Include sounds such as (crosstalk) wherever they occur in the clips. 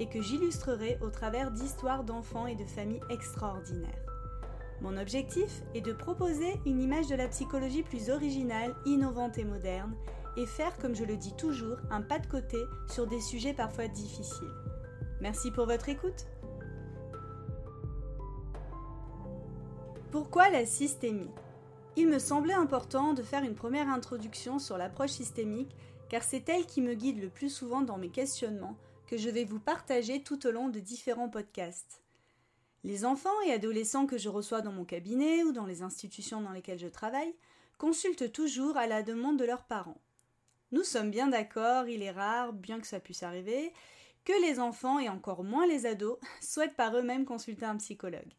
et que j'illustrerai au travers d'histoires d'enfants et de familles extraordinaires. Mon objectif est de proposer une image de la psychologie plus originale, innovante et moderne, et faire, comme je le dis toujours, un pas de côté sur des sujets parfois difficiles. Merci pour votre écoute. Pourquoi la systémie? Il me semblait important de faire une première introduction sur l'approche systémique, car c'est elle qui me guide le plus souvent dans mes questionnements que je vais vous partager tout au long de différents podcasts. Les enfants et adolescents que je reçois dans mon cabinet ou dans les institutions dans lesquelles je travaille consultent toujours à la demande de leurs parents. Nous sommes bien d'accord, il est rare, bien que ça puisse arriver, que les enfants et encore moins les ados (laughs) souhaitent par eux-mêmes consulter un psychologue.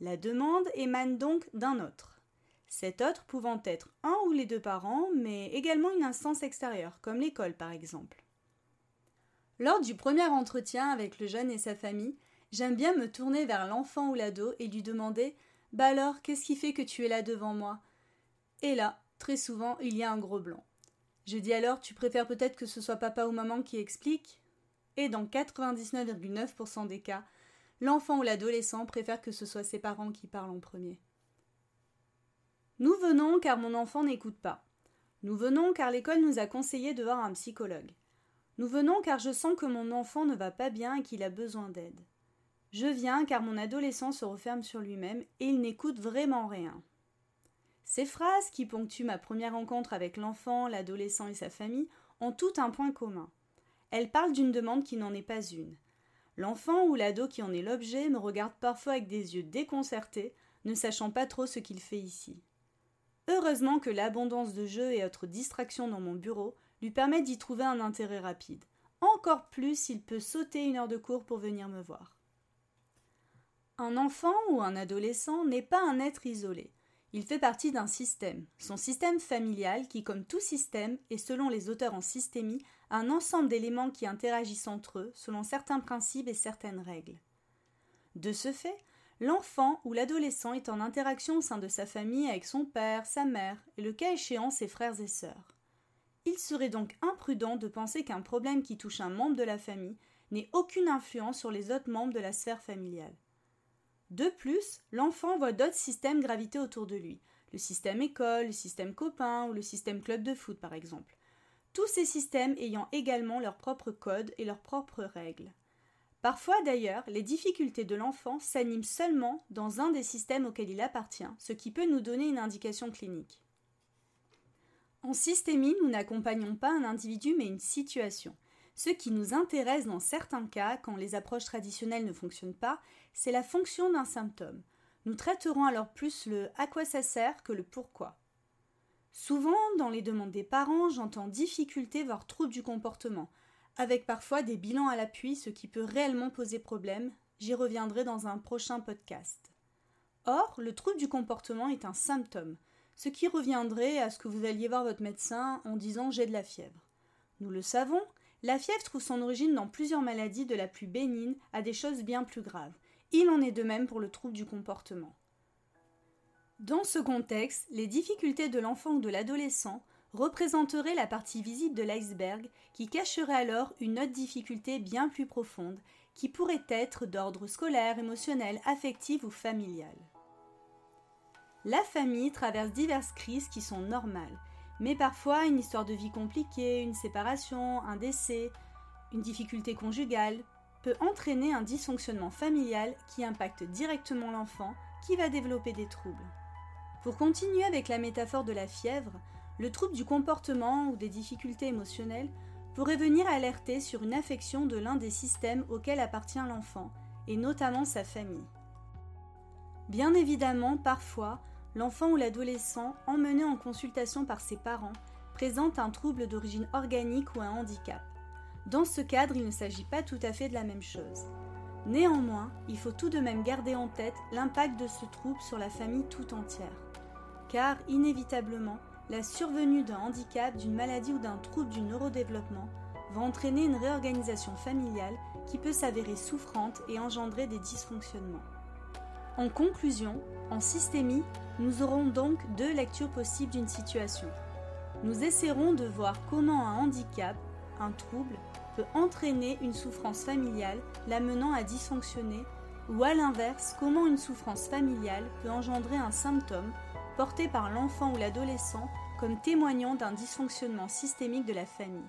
La demande émane donc d'un autre. Cet autre pouvant être un ou les deux parents, mais également une instance extérieure, comme l'école par exemple. Lors du premier entretien avec le jeune et sa famille, j'aime bien me tourner vers l'enfant ou l'ado et lui demander Bah alors, qu'est-ce qui fait que tu es là devant moi? Et là, très souvent, il y a un gros blanc. Je dis alors Tu préfères peut-être que ce soit papa ou maman qui explique? Et dans 99,9% des cas, l'enfant ou l'adolescent préfère que ce soit ses parents qui parlent en premier. Nous venons car mon enfant n'écoute pas. Nous venons car l'école nous a conseillé de voir un psychologue. Nous venons car je sens que mon enfant ne va pas bien et qu'il a besoin d'aide. Je viens car mon adolescent se referme sur lui-même et il n'écoute vraiment rien. Ces phrases qui ponctuent ma première rencontre avec l'enfant, l'adolescent et sa famille ont tout un point commun. Elles parlent d'une demande qui n'en est pas une. L'enfant ou l'ado qui en est l'objet me regarde parfois avec des yeux déconcertés, ne sachant pas trop ce qu'il fait ici. Heureusement que l'abondance de jeux et autres distractions dans mon bureau lui permet d'y trouver un intérêt rapide. Encore plus s'il peut sauter une heure de cours pour venir me voir. Un enfant ou un adolescent n'est pas un être isolé. Il fait partie d'un système, son système familial qui, comme tout système, et selon les auteurs en systémie, a un ensemble d'éléments qui interagissent entre eux selon certains principes et certaines règles. De ce fait, l'enfant ou l'adolescent est en interaction au sein de sa famille avec son père, sa mère et le cas échéant ses frères et sœurs. Il serait donc imprudent de penser qu'un problème qui touche un membre de la famille n'ait aucune influence sur les autres membres de la sphère familiale. De plus, l'enfant voit d'autres systèmes graviter autour de lui, le système école, le système copain ou le système club de foot par exemple. Tous ces systèmes ayant également leurs propres codes et leurs propres règles. Parfois d'ailleurs, les difficultés de l'enfant s'animent seulement dans un des systèmes auxquels il appartient, ce qui peut nous donner une indication clinique. En systémie, nous n'accompagnons pas un individu mais une situation. Ce qui nous intéresse dans certains cas, quand les approches traditionnelles ne fonctionnent pas, c'est la fonction d'un symptôme. Nous traiterons alors plus le à quoi ça sert que le pourquoi. Souvent, dans les demandes des parents, j'entends difficulté voire trouble du comportement, avec parfois des bilans à l'appui, ce qui peut réellement poser problème. J'y reviendrai dans un prochain podcast. Or, le trouble du comportement est un symptôme ce qui reviendrait à ce que vous alliez voir votre médecin en disant j'ai de la fièvre. Nous le savons, la fièvre trouve son origine dans plusieurs maladies de la plus bénigne à des choses bien plus graves. Il en est de même pour le trouble du comportement. Dans ce contexte, les difficultés de l'enfant ou de l'adolescent représenteraient la partie visible de l'iceberg qui cacherait alors une autre difficulté bien plus profonde qui pourrait être d'ordre scolaire, émotionnel, affectif ou familial. La famille traverse diverses crises qui sont normales, mais parfois une histoire de vie compliquée, une séparation, un décès, une difficulté conjugale peut entraîner un dysfonctionnement familial qui impacte directement l'enfant qui va développer des troubles. Pour continuer avec la métaphore de la fièvre, le trouble du comportement ou des difficultés émotionnelles pourrait venir alerter sur une affection de l'un des systèmes auxquels appartient l'enfant, et notamment sa famille. Bien évidemment, parfois, l'enfant ou l'adolescent, emmené en consultation par ses parents, présente un trouble d'origine organique ou un handicap. Dans ce cadre, il ne s'agit pas tout à fait de la même chose. Néanmoins, il faut tout de même garder en tête l'impact de ce trouble sur la famille tout entière. Car, inévitablement, la survenue d'un handicap, d'une maladie ou d'un trouble du neurodéveloppement va entraîner une réorganisation familiale qui peut s'avérer souffrante et engendrer des dysfonctionnements. En conclusion, en systémie, nous aurons donc deux lectures possibles d'une situation. Nous essaierons de voir comment un handicap, un trouble, peut entraîner une souffrance familiale l'amenant à dysfonctionner, ou à l'inverse, comment une souffrance familiale peut engendrer un symptôme porté par l'enfant ou l'adolescent comme témoignant d'un dysfonctionnement systémique de la famille.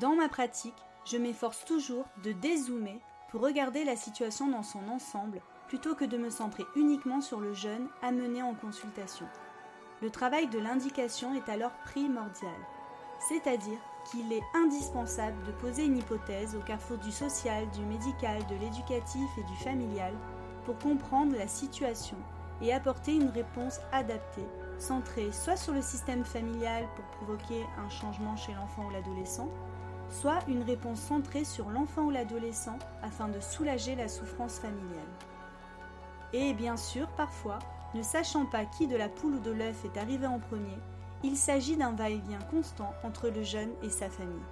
Dans ma pratique, je m'efforce toujours de dézoomer pour regarder la situation dans son ensemble plutôt que de me centrer uniquement sur le jeune amené en consultation. Le travail de l'indication est alors primordial, c'est-à-dire qu'il est indispensable de poser une hypothèse au carrefour du social, du médical, de l'éducatif et du familial pour comprendre la situation et apporter une réponse adaptée, centrée soit sur le système familial pour provoquer un changement chez l'enfant ou l'adolescent, soit une réponse centrée sur l'enfant ou l'adolescent afin de soulager la souffrance familiale. Et bien sûr, parfois, ne sachant pas qui de la poule ou de l'œuf est arrivé en premier, il s'agit d'un va-et-vient constant entre le jeune et sa famille.